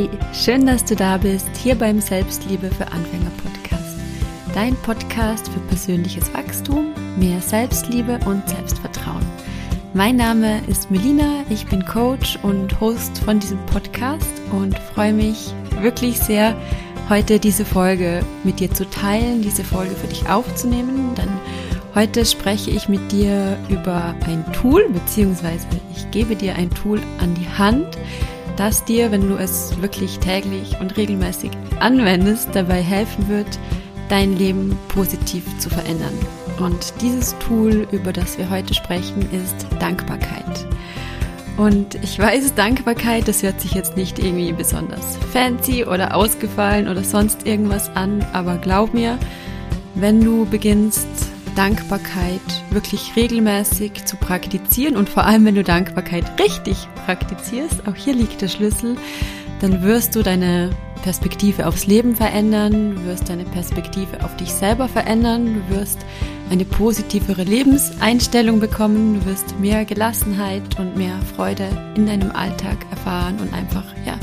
Hey, schön, dass du da bist, hier beim Selbstliebe für Anfänger Podcast. Dein Podcast für persönliches Wachstum, mehr Selbstliebe und Selbstvertrauen. Mein Name ist Melina, ich bin Coach und Host von diesem Podcast und freue mich wirklich sehr, heute diese Folge mit dir zu teilen, diese Folge für dich aufzunehmen, denn heute spreche ich mit dir über ein Tool, beziehungsweise ich gebe dir ein Tool an die Hand, das dir, wenn du es wirklich täglich und regelmäßig anwendest, dabei helfen wird, dein Leben positiv zu verändern. Und dieses Tool, über das wir heute sprechen, ist Dankbarkeit. Und ich weiß, Dankbarkeit, das hört sich jetzt nicht irgendwie besonders fancy oder ausgefallen oder sonst irgendwas an, aber glaub mir, wenn du beginnst, Dankbarkeit wirklich regelmäßig zu praktizieren. Und vor allem, wenn du Dankbarkeit richtig praktizierst, auch hier liegt der Schlüssel, dann wirst du deine Perspektive aufs Leben verändern, wirst deine Perspektive auf dich selber verändern, du wirst eine positivere Lebenseinstellung bekommen, du wirst mehr Gelassenheit und mehr Freude in deinem Alltag erfahren und einfach, ja,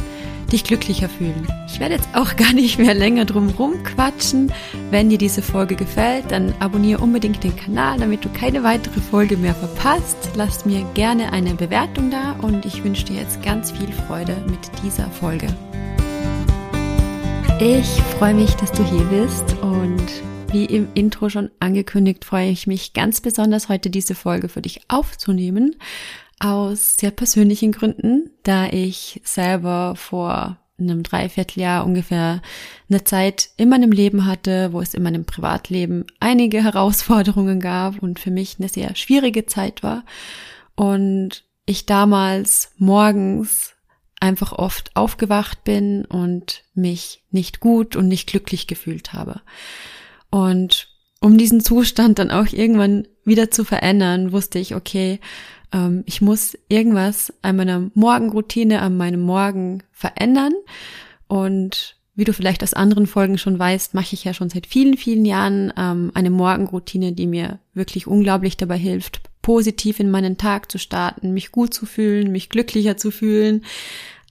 dich glücklicher fühlen. Ich werde jetzt auch gar nicht mehr länger drum rumquatschen. Wenn dir diese Folge gefällt, dann abonniere unbedingt den Kanal, damit du keine weitere Folge mehr verpasst. Lass mir gerne eine Bewertung da und ich wünsche dir jetzt ganz viel Freude mit dieser Folge. Ich freue mich, dass du hier bist und wie im Intro schon angekündigt, freue ich mich ganz besonders heute diese Folge für dich aufzunehmen aus sehr persönlichen Gründen, da ich selber vor einem Dreivierteljahr ungefähr eine Zeit in meinem Leben hatte, wo es in meinem Privatleben einige Herausforderungen gab und für mich eine sehr schwierige Zeit war. Und ich damals morgens einfach oft aufgewacht bin und mich nicht gut und nicht glücklich gefühlt habe. Und um diesen Zustand dann auch irgendwann wieder zu verändern, wusste ich, okay, ähm, ich muss irgendwas an meiner Morgenroutine, an meinem Morgen verändern. Und wie du vielleicht aus anderen Folgen schon weißt, mache ich ja schon seit vielen, vielen Jahren ähm, eine Morgenroutine, die mir wirklich unglaublich dabei hilft, positiv in meinen Tag zu starten, mich gut zu fühlen, mich glücklicher zu fühlen.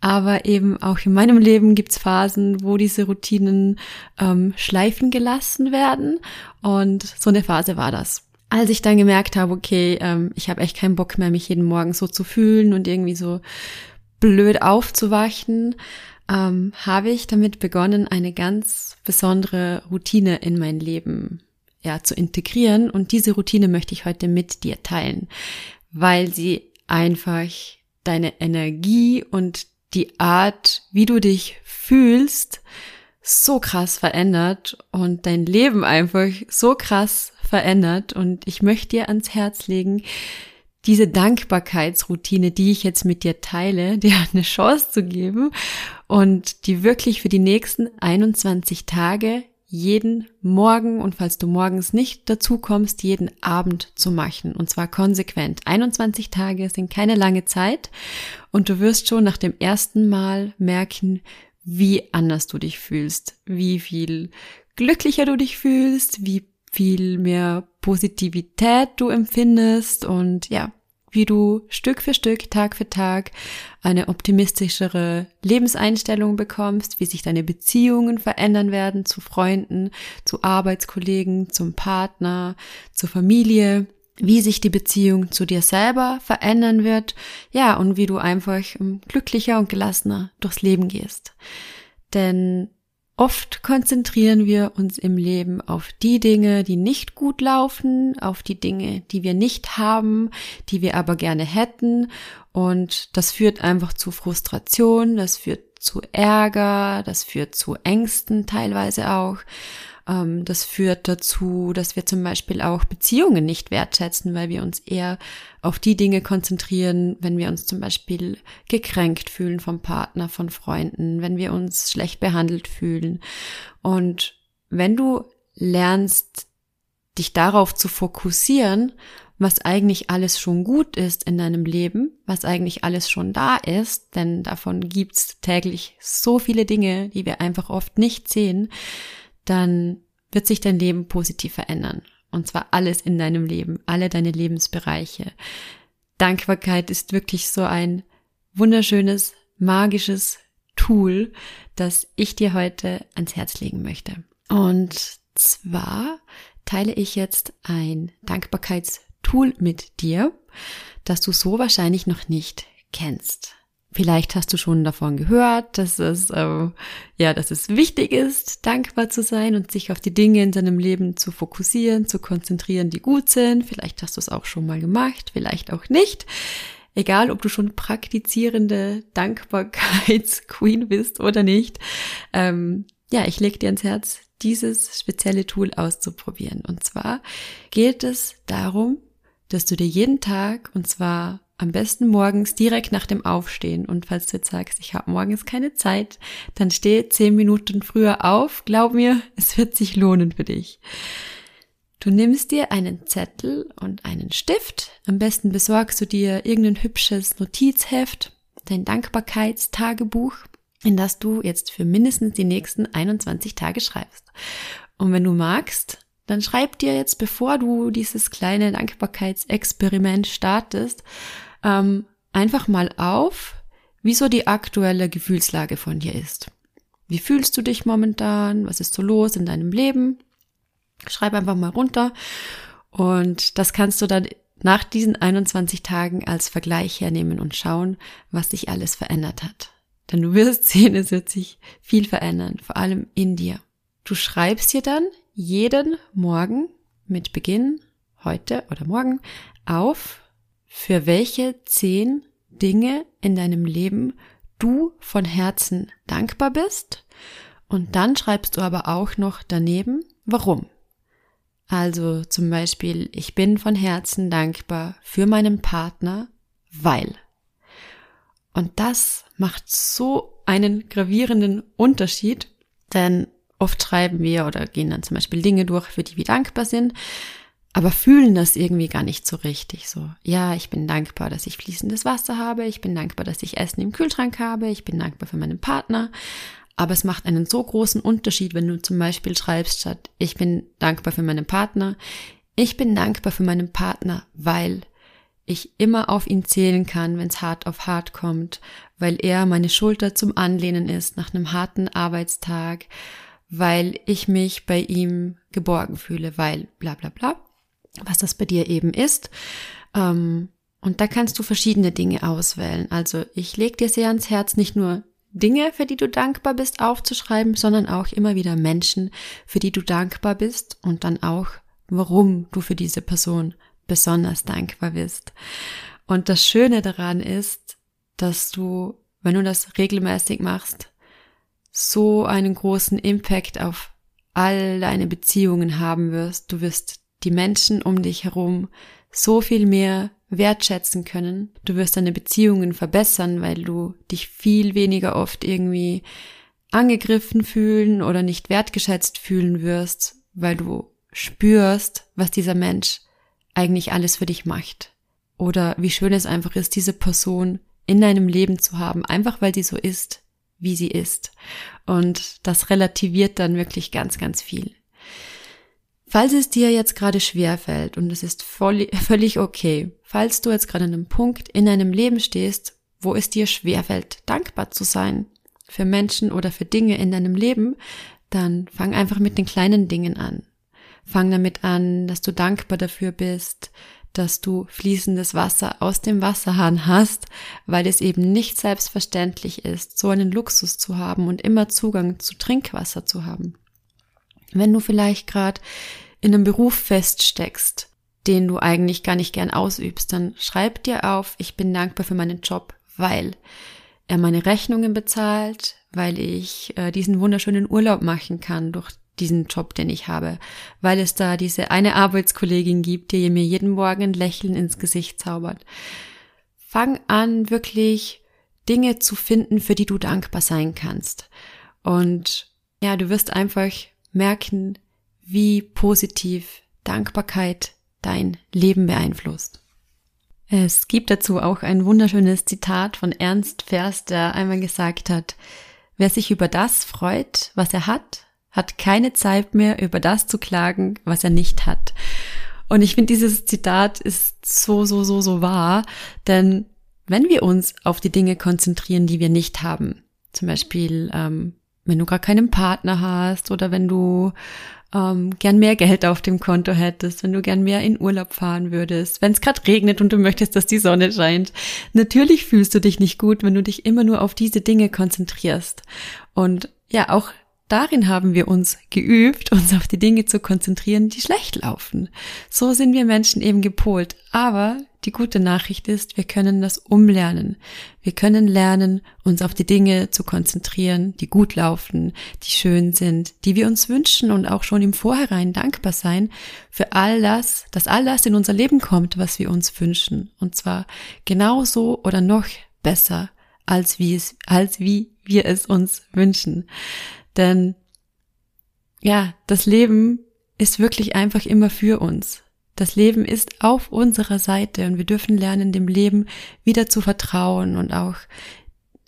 Aber eben auch in meinem Leben gibt's Phasen, wo diese Routinen ähm, schleifen gelassen werden. Und so eine Phase war das als ich dann gemerkt habe, okay, ähm, ich habe echt keinen Bock mehr, mich jeden Morgen so zu fühlen und irgendwie so blöd aufzuwachen, ähm, habe ich damit begonnen, eine ganz besondere Routine in mein Leben ja, zu integrieren. Und diese Routine möchte ich heute mit dir teilen, weil sie einfach deine Energie und die Art, wie du dich fühlst, so krass verändert und dein Leben einfach so krass verändert. Und ich möchte dir ans Herz legen, diese Dankbarkeitsroutine, die ich jetzt mit dir teile, dir eine Chance zu geben und die wirklich für die nächsten 21 Tage jeden Morgen und falls du morgens nicht dazu kommst, jeden Abend zu machen. Und zwar konsequent. 21 Tage sind keine lange Zeit und du wirst schon nach dem ersten Mal merken, wie anders du dich fühlst, wie viel glücklicher du dich fühlst, wie viel mehr Positivität du empfindest und ja, wie du Stück für Stück, Tag für Tag eine optimistischere Lebenseinstellung bekommst, wie sich deine Beziehungen verändern werden zu Freunden, zu Arbeitskollegen, zum Partner, zur Familie, wie sich die Beziehung zu dir selber verändern wird, ja, und wie du einfach glücklicher und gelassener durchs Leben gehst. Denn Oft konzentrieren wir uns im Leben auf die Dinge, die nicht gut laufen, auf die Dinge, die wir nicht haben, die wir aber gerne hätten. Und das führt einfach zu Frustration, das führt zu Ärger, das führt zu Ängsten teilweise auch. Ähm, das führt dazu, dass wir zum Beispiel auch Beziehungen nicht wertschätzen, weil wir uns eher auf die Dinge konzentrieren, wenn wir uns zum Beispiel gekränkt fühlen vom Partner, von Freunden, wenn wir uns schlecht behandelt fühlen. Und wenn du lernst, dich darauf zu fokussieren, was eigentlich alles schon gut ist in deinem Leben, was eigentlich alles schon da ist, denn davon gibt's täglich so viele Dinge, die wir einfach oft nicht sehen, dann wird sich dein Leben positiv verändern. Und zwar alles in deinem Leben, alle deine Lebensbereiche. Dankbarkeit ist wirklich so ein wunderschönes, magisches Tool, das ich dir heute ans Herz legen möchte. Und zwar teile ich jetzt ein Dankbarkeitstool mit dir, das du so wahrscheinlich noch nicht kennst. Vielleicht hast du schon davon gehört, dass es äh, ja, dass es wichtig ist, dankbar zu sein und sich auf die Dinge in deinem Leben zu fokussieren, zu konzentrieren, die gut sind. Vielleicht hast du es auch schon mal gemacht, vielleicht auch nicht. Egal, ob du schon praktizierende Dankbarkeitsqueen bist oder nicht. Ähm, ja, ich lege dir ans Herz, dieses spezielle Tool auszuprobieren. Und zwar geht es darum, dass du dir jeden Tag, und zwar am besten morgens direkt nach dem Aufstehen. Und falls du jetzt sagst, ich habe morgens keine Zeit, dann steh zehn Minuten früher auf. Glaub mir, es wird sich lohnen für dich. Du nimmst dir einen Zettel und einen Stift. Am besten besorgst du dir irgendein hübsches Notizheft, dein Dankbarkeitstagebuch, in das du jetzt für mindestens die nächsten 21 Tage schreibst. Und wenn du magst, dann schreib dir jetzt, bevor du dieses kleine Dankbarkeitsexperiment startest, ähm, einfach mal auf, wie so die aktuelle Gefühlslage von dir ist. Wie fühlst du dich momentan? Was ist so los in deinem Leben? Schreib einfach mal runter. Und das kannst du dann nach diesen 21 Tagen als Vergleich hernehmen und schauen, was sich alles verändert hat. Denn du wirst sehen, es wird sich viel verändern, vor allem in dir. Du schreibst dir dann jeden Morgen mit Beginn heute oder morgen auf, für welche zehn Dinge in deinem Leben du von Herzen dankbar bist. Und dann schreibst du aber auch noch daneben, warum. Also zum Beispiel, ich bin von Herzen dankbar für meinen Partner, weil. Und das macht so einen gravierenden Unterschied, denn oft schreiben wir oder gehen dann zum Beispiel Dinge durch, für die wir dankbar sind, aber fühlen das irgendwie gar nicht so richtig. So, ja, ich bin dankbar, dass ich fließendes Wasser habe, ich bin dankbar, dass ich Essen im Kühlschrank habe, ich bin dankbar für meinen Partner. Aber es macht einen so großen Unterschied, wenn du zum Beispiel schreibst statt, ich bin dankbar für meinen Partner, ich bin dankbar für meinen Partner, weil ich immer auf ihn zählen kann, wenn es hart auf hart kommt, weil er meine Schulter zum Anlehnen ist nach einem harten Arbeitstag, weil ich mich bei ihm geborgen fühle, weil bla bla bla was das bei dir eben ist. Ähm, und da kannst du verschiedene Dinge auswählen. Also ich lege dir sehr ans Herz, nicht nur Dinge, für die du dankbar bist, aufzuschreiben, sondern auch immer wieder Menschen, für die du dankbar bist und dann auch, warum du für diese Person besonders dankbar bist. Und das Schöne daran ist, dass du, wenn du das regelmäßig machst, so einen großen Impact auf all deine Beziehungen haben wirst. Du wirst die Menschen um dich herum so viel mehr wertschätzen können. Du wirst deine Beziehungen verbessern, weil du dich viel weniger oft irgendwie angegriffen fühlen oder nicht wertgeschätzt fühlen wirst, weil du spürst, was dieser Mensch eigentlich alles für dich macht. Oder wie schön es einfach ist, diese Person in deinem Leben zu haben, einfach weil sie so ist, wie sie ist. Und das relativiert dann wirklich ganz, ganz viel. Falls es dir jetzt gerade schwer fällt und es ist voll, völlig okay, falls du jetzt gerade an einem Punkt in deinem Leben stehst, wo es dir schwer fällt, dankbar zu sein für Menschen oder für Dinge in deinem Leben, dann fang einfach mit den kleinen Dingen an. Fang damit an, dass du dankbar dafür bist, dass du fließendes Wasser aus dem Wasserhahn hast, weil es eben nicht selbstverständlich ist, so einen Luxus zu haben und immer Zugang zu Trinkwasser zu haben. Wenn du vielleicht gerade in einem Beruf feststeckst, den du eigentlich gar nicht gern ausübst, dann schreib dir auf, ich bin dankbar für meinen Job, weil er meine Rechnungen bezahlt, weil ich äh, diesen wunderschönen Urlaub machen kann durch diesen Job, den ich habe, weil es da diese eine Arbeitskollegin gibt, die mir jeden Morgen ein Lächeln ins Gesicht zaubert. Fang an, wirklich Dinge zu finden, für die du dankbar sein kannst. Und ja, du wirst einfach merken, wie positiv Dankbarkeit dein Leben beeinflusst. Es gibt dazu auch ein wunderschönes Zitat von Ernst Vers, der einmal gesagt hat, wer sich über das freut, was er hat, hat keine Zeit mehr, über das zu klagen, was er nicht hat. Und ich finde, dieses Zitat ist so, so, so, so wahr, denn wenn wir uns auf die Dinge konzentrieren, die wir nicht haben, Zum Beispiel, ähm, wenn du gar keinen Partner hast oder wenn du ähm, gern mehr Geld auf dem Konto hättest, wenn du gern mehr in Urlaub fahren würdest, wenn es gerade regnet und du möchtest, dass die Sonne scheint. Natürlich fühlst du dich nicht gut, wenn du dich immer nur auf diese Dinge konzentrierst. Und ja, auch darin haben wir uns geübt, uns auf die Dinge zu konzentrieren, die schlecht laufen. So sind wir Menschen eben gepolt. Aber die gute Nachricht ist, wir können das umlernen. Wir können lernen, uns auf die Dinge zu konzentrieren, die gut laufen, die schön sind, die wir uns wünschen und auch schon im Vorhinein dankbar sein für all das, dass all das in unser Leben kommt, was wir uns wünschen. Und zwar genauso oder noch besser, als wie es, als wie wir es uns wünschen. Denn ja, das Leben ist wirklich einfach immer für uns. Das Leben ist auf unserer Seite und wir dürfen lernen, dem Leben wieder zu vertrauen und auch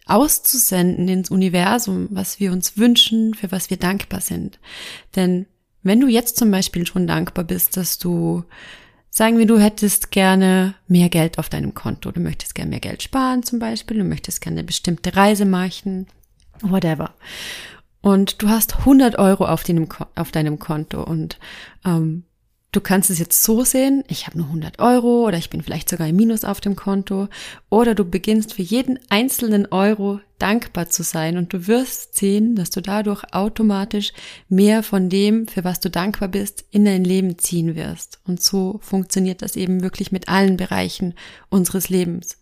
auszusenden ins Universum, was wir uns wünschen, für was wir dankbar sind. Denn wenn du jetzt zum Beispiel schon dankbar bist, dass du, sagen wir, du hättest gerne mehr Geld auf deinem Konto, du möchtest gerne mehr Geld sparen zum Beispiel, du möchtest gerne eine bestimmte Reise machen, whatever und du hast 100 Euro auf deinem, auf deinem Konto und ähm, du kannst es jetzt so sehen, ich habe nur 100 Euro oder ich bin vielleicht sogar im Minus auf dem Konto oder du beginnst für jeden einzelnen Euro dankbar zu sein und du wirst sehen, dass du dadurch automatisch mehr von dem, für was du dankbar bist, in dein Leben ziehen wirst. Und so funktioniert das eben wirklich mit allen Bereichen unseres Lebens.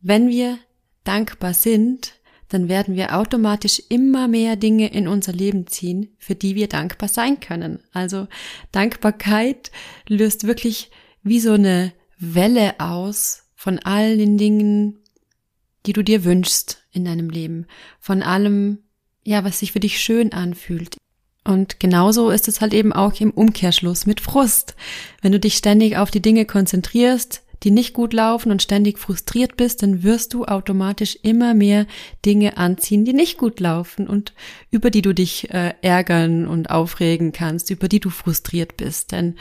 Wenn wir dankbar sind, dann werden wir automatisch immer mehr Dinge in unser Leben ziehen, für die wir dankbar sein können. Also Dankbarkeit löst wirklich wie so eine Welle aus von all den Dingen, die du dir wünschst in deinem Leben, von allem, ja, was sich für dich schön anfühlt. Und genauso ist es halt eben auch im Umkehrschluss mit Frust. Wenn du dich ständig auf die Dinge konzentrierst, die nicht gut laufen und ständig frustriert bist, dann wirst du automatisch immer mehr Dinge anziehen, die nicht gut laufen und über die du dich äh, ärgern und aufregen kannst, über die du frustriert bist. Denn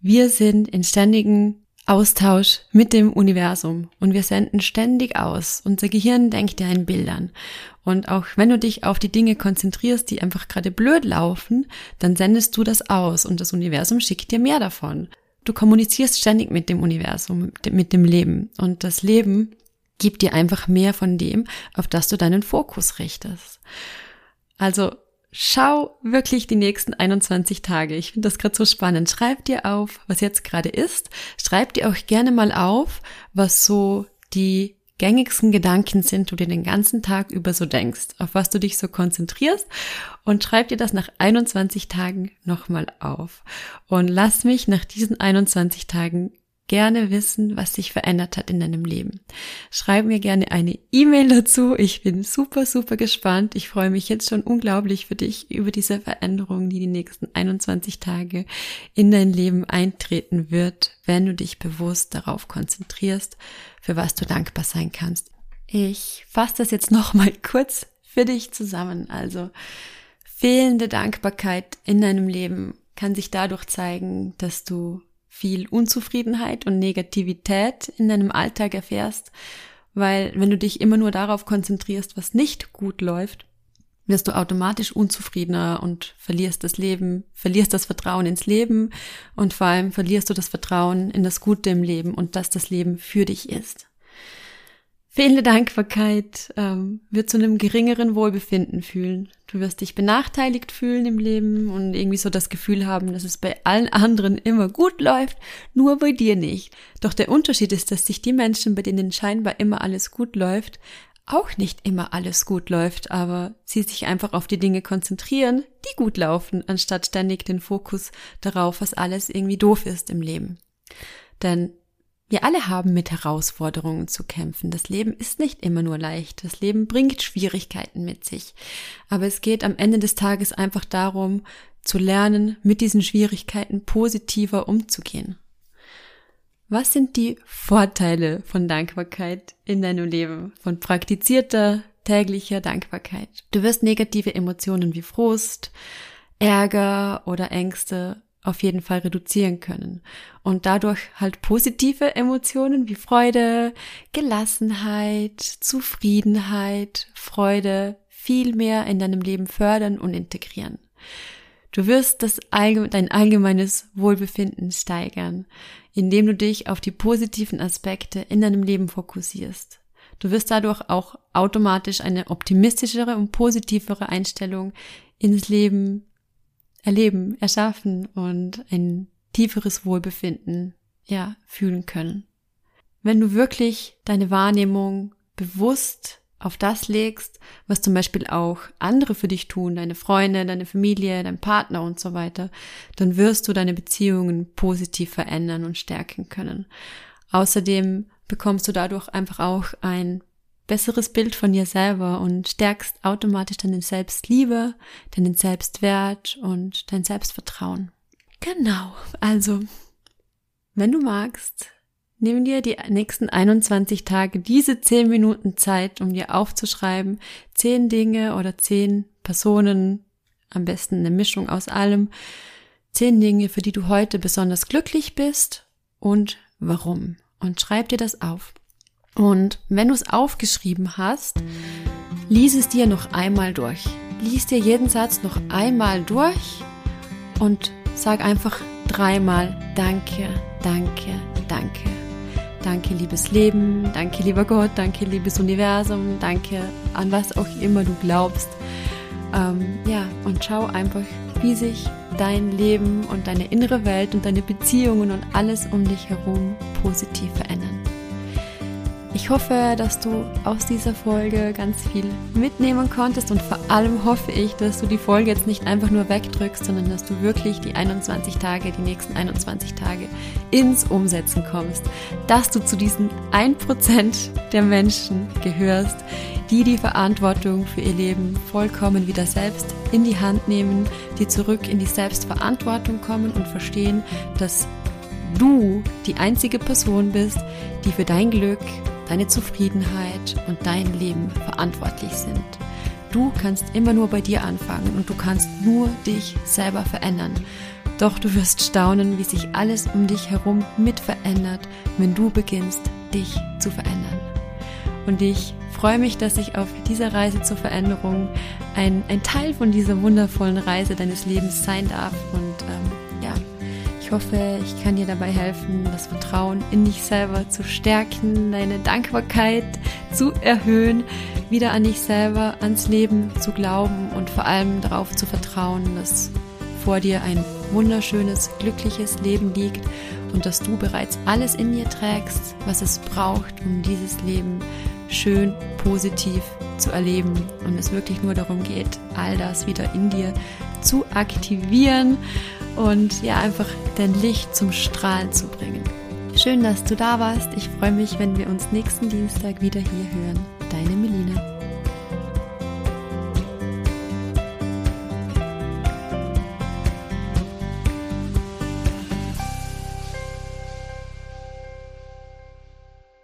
wir sind in ständigen Austausch mit dem Universum und wir senden ständig aus. Unser Gehirn denkt ja in Bildern. Und auch wenn du dich auf die Dinge konzentrierst, die einfach gerade blöd laufen, dann sendest du das aus und das Universum schickt dir mehr davon du kommunizierst ständig mit dem Universum, mit dem Leben. Und das Leben gibt dir einfach mehr von dem, auf das du deinen Fokus richtest. Also schau wirklich die nächsten 21 Tage. Ich finde das gerade so spannend. Schreib dir auf, was jetzt gerade ist. Schreib dir auch gerne mal auf, was so die gängigsten Gedanken sind, du dir den ganzen Tag über so denkst, auf was du dich so konzentrierst und schreib dir das nach 21 Tagen nochmal auf. Und lass mich nach diesen 21 Tagen gerne wissen, was sich verändert hat in deinem Leben. Schreib mir gerne eine E-Mail dazu. Ich bin super, super gespannt. Ich freue mich jetzt schon unglaublich für dich über diese Veränderung, die die nächsten 21 Tage in dein Leben eintreten wird, wenn du dich bewusst darauf konzentrierst, für was du dankbar sein kannst. Ich fasse das jetzt nochmal kurz für dich zusammen. Also, fehlende Dankbarkeit in deinem Leben kann sich dadurch zeigen, dass du viel Unzufriedenheit und Negativität in deinem Alltag erfährst, weil wenn du dich immer nur darauf konzentrierst, was nicht gut läuft, wirst du automatisch unzufriedener und verlierst das Leben, verlierst das Vertrauen ins Leben und vor allem verlierst du das Vertrauen in das Gute im Leben und dass das Leben für dich ist. Fehlende Dankbarkeit ähm, wird zu einem geringeren Wohlbefinden fühlen. Du wirst dich benachteiligt fühlen im Leben und irgendwie so das Gefühl haben, dass es bei allen anderen immer gut läuft, nur bei dir nicht. Doch der Unterschied ist, dass sich die Menschen, bei denen scheinbar immer alles gut läuft, auch nicht immer alles gut läuft, aber sie sich einfach auf die Dinge konzentrieren, die gut laufen, anstatt ständig den Fokus darauf, was alles irgendwie doof ist im Leben. Denn wir alle haben mit Herausforderungen zu kämpfen. Das Leben ist nicht immer nur leicht. Das Leben bringt Schwierigkeiten mit sich. Aber es geht am Ende des Tages einfach darum, zu lernen, mit diesen Schwierigkeiten positiver umzugehen. Was sind die Vorteile von Dankbarkeit in deinem Leben? Von praktizierter täglicher Dankbarkeit. Du wirst negative Emotionen wie Frust, Ärger oder Ängste auf jeden Fall reduzieren können und dadurch halt positive Emotionen wie Freude, Gelassenheit, Zufriedenheit, Freude viel mehr in deinem Leben fördern und integrieren. Du wirst das allgemein, dein allgemeines Wohlbefinden steigern, indem du dich auf die positiven Aspekte in deinem Leben fokussierst. Du wirst dadurch auch automatisch eine optimistischere und positivere Einstellung ins Leben erleben, erschaffen und ein tieferes Wohlbefinden, ja, fühlen können. Wenn du wirklich deine Wahrnehmung bewusst auf das legst, was zum Beispiel auch andere für dich tun, deine Freunde, deine Familie, dein Partner und so weiter, dann wirst du deine Beziehungen positiv verändern und stärken können. Außerdem bekommst du dadurch einfach auch ein besseres Bild von dir selber und stärkst automatisch deine Selbstliebe, deinen Selbstwert und dein Selbstvertrauen. Genau, also, wenn du magst, nimm dir die nächsten 21 Tage diese 10 Minuten Zeit, um dir aufzuschreiben, 10 Dinge oder 10 Personen, am besten eine Mischung aus allem, 10 Dinge, für die du heute besonders glücklich bist und warum. Und schreib dir das auf. Und wenn du es aufgeschrieben hast, lies es dir noch einmal durch. Lies dir jeden Satz noch einmal durch und sag einfach dreimal Danke, danke, danke. Danke, liebes Leben, danke, lieber Gott, danke, liebes Universum, danke an was auch immer du glaubst. Ähm, ja, und schau einfach, wie sich dein Leben und deine innere Welt und deine Beziehungen und alles um dich herum positiv verändern. Ich hoffe, dass du aus dieser Folge ganz viel mitnehmen konntest und vor allem hoffe ich, dass du die Folge jetzt nicht einfach nur wegdrückst, sondern dass du wirklich die 21 Tage, die nächsten 21 Tage ins Umsetzen kommst, dass du zu diesen 1% der Menschen gehörst, die die Verantwortung für ihr Leben vollkommen wieder selbst in die Hand nehmen, die zurück in die Selbstverantwortung kommen und verstehen, dass du die einzige Person bist, die für dein Glück deine Zufriedenheit und dein Leben verantwortlich sind. Du kannst immer nur bei dir anfangen und du kannst nur dich selber verändern. Doch du wirst staunen, wie sich alles um dich herum mit verändert, wenn du beginnst, dich zu verändern. Und ich freue mich, dass ich auf dieser Reise zur Veränderung ein, ein Teil von dieser wundervollen Reise deines Lebens sein darf. Und ähm, ich hoffe, ich kann dir dabei helfen, das Vertrauen in dich selber zu stärken, deine Dankbarkeit zu erhöhen, wieder an dich selber, ans Leben zu glauben und vor allem darauf zu vertrauen, dass vor dir ein wunderschönes, glückliches Leben liegt und dass du bereits alles in dir trägst, was es braucht, um dieses Leben schön, positiv zu erleben und es wirklich nur darum geht, all das wieder in dir zu aktivieren und ja, einfach dein Licht zum Strahlen zu bringen. Schön, dass du da warst. Ich freue mich, wenn wir uns nächsten Dienstag wieder hier hören.